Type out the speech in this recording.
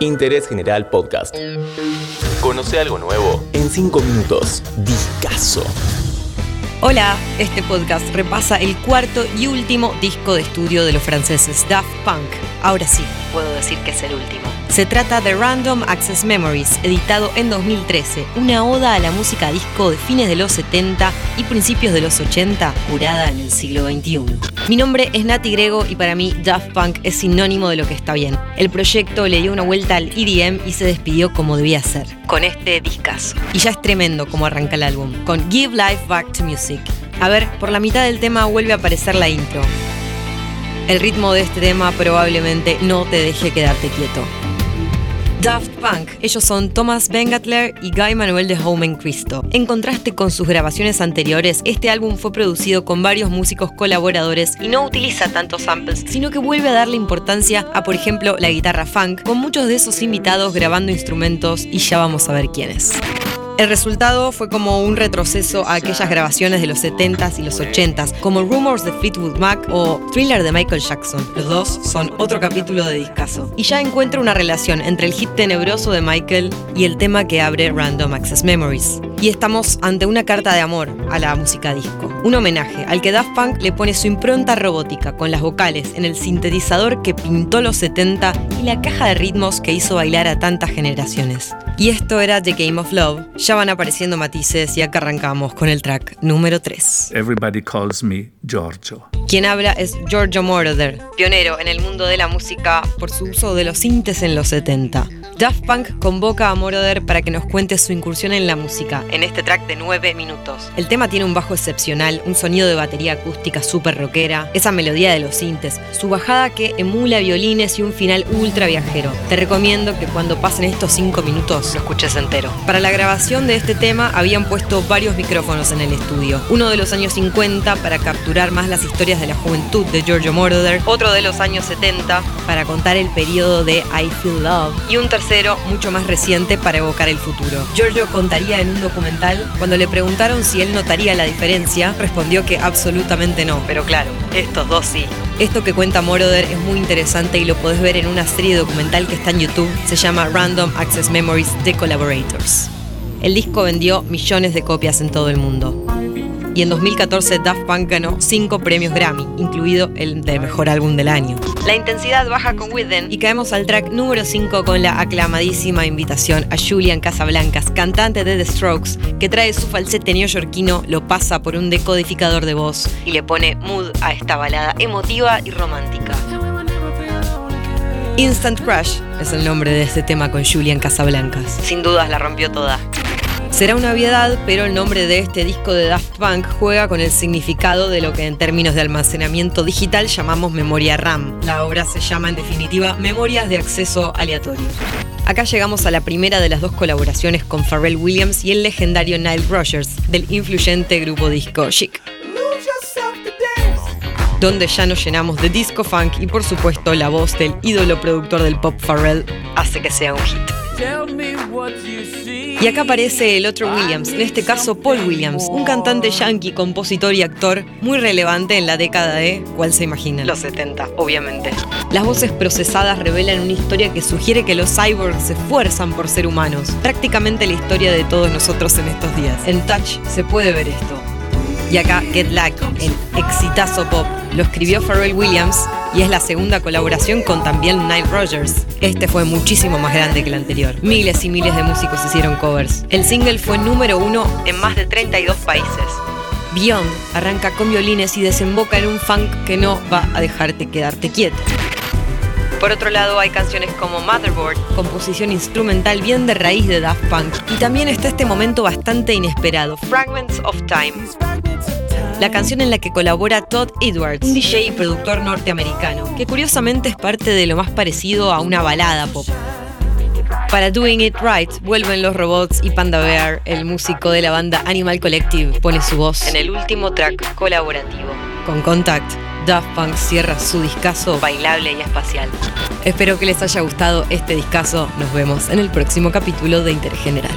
Interés General Podcast. Conoce algo nuevo en 5 minutos. Discaso. Hola, este podcast repasa el cuarto y último disco de estudio de los franceses Daft Punk. Ahora sí, puedo decir que es el último. Se trata de Random Access Memories, editado en 2013, una oda a la música disco de fines de los 70 y principios de los 80, curada en el siglo XXI. Mi nombre es Nati Grego y para mí Daft Punk es sinónimo de lo que está bien. El proyecto le dio una vuelta al EDM y se despidió como debía ser, con este discazo. Y ya es tremendo como arranca el álbum, con Give Life Back to Music. A ver, por la mitad del tema vuelve a aparecer la intro. El ritmo de este tema probablemente no te deje quedarte quieto. Daft Punk. Ellos son Thomas Bengatler y Guy Manuel de Home Cristo. En contraste con sus grabaciones anteriores, este álbum fue producido con varios músicos colaboradores y no utiliza tantos samples, sino que vuelve a darle importancia a, por ejemplo, la guitarra funk, con muchos de esos invitados grabando instrumentos y ya vamos a ver quiénes. El resultado fue como un retroceso a aquellas grabaciones de los 70s y los 80s, como Rumors de Fleetwood Mac o Thriller de Michael Jackson. Los dos son otro capítulo de discazo. Y ya encuentra una relación entre el hit tenebroso de Michael y el tema que abre Random Access Memories. Y estamos ante una carta de amor a la música disco. Un homenaje al que Daft Punk le pone su impronta robótica con las vocales en el sintetizador que pintó los 70 y la caja de ritmos que hizo bailar a tantas generaciones. Y esto era The Game of Love. Ya van apareciendo matices y acá arrancamos con el track número 3. Everybody calls me Giorgio. Quien habla es Giorgio Moroder, pionero en el mundo de la música por su uso de los sintes en los 70. Daft Punk convoca a Moroder para que nos cuente su incursión en la música, en este track de 9 minutos. El tema tiene un bajo excepcional, un sonido de batería acústica súper rockera, esa melodía de los sintes, su bajada que emula violines y un final ultra viajero. Te recomiendo que cuando pasen estos 5 minutos lo escuches entero. Para la grabación de este tema habían puesto varios micrófonos en el estudio. Uno de los años 50 para capturar más las historias de la juventud de Giorgio Moroder, otro de los años 70 para contar el periodo de I Feel Love y un tercer mucho más reciente para evocar el futuro. Giorgio contaría en un documental, cuando le preguntaron si él notaría la diferencia, respondió que absolutamente no, pero claro, estos dos sí. Esto que cuenta Moroder es muy interesante y lo podés ver en una serie documental que está en YouTube, se llama Random Access Memories The Collaborators. El disco vendió millones de copias en todo el mundo y en 2014 Daft Punk ganó 5 premios Grammy, incluido el de Mejor Álbum del Año. La intensidad baja con Within y caemos al track número 5 con la aclamadísima invitación a Julian Casablancas, cantante de The Strokes, que trae su falsete neoyorquino, lo pasa por un decodificador de voz y le pone mood a esta balada emotiva y romántica. Instant Crush es el nombre de este tema con Julian Casablancas. Sin dudas la rompió toda. Será una obviedad, pero el nombre de este disco de Daft Punk juega con el significado de lo que en términos de almacenamiento digital llamamos memoria RAM. La obra se llama en definitiva Memorias de Acceso Aleatorio. Acá llegamos a la primera de las dos colaboraciones con Pharrell Williams y el legendario Nile Rogers del influyente grupo disco Chic donde ya nos llenamos de disco funk y por supuesto la voz del ídolo productor del pop Pharrell hace que sea un hit. Y acá aparece el otro Williams, en este caso Paul Williams, un cantante yankee, compositor y actor muy relevante en la década de, ¿cuál se imagina? Los 70, obviamente. Las voces procesadas revelan una historia que sugiere que los cyborgs se esfuerzan por ser humanos, prácticamente la historia de todos nosotros en estos días. En Touch se puede ver esto. Y acá Get Luck, el exitazo pop, lo escribió Pharrell Williams y es la segunda colaboración con también Nile Rogers. Este fue muchísimo más grande que el anterior. Miles y miles de músicos hicieron covers. El single fue número uno en más de 32 países. Beyond arranca con violines y desemboca en un funk que no va a dejarte quedarte quieto. Por otro lado, hay canciones como Motherboard, composición instrumental bien de raíz de Daft Punk. Y también está este momento bastante inesperado, Fragments of Time la canción en la que colabora Todd Edwards, un DJ y productor norteamericano, que curiosamente es parte de lo más parecido a una balada pop. Para Doing It Right vuelven los robots y Panda Bear, el músico de la banda Animal Collective, pone su voz en el último track colaborativo. Con Contact, Daft Punk cierra su discazo bailable y espacial. Espero que les haya gustado este discazo. Nos vemos en el próximo capítulo de Interés General.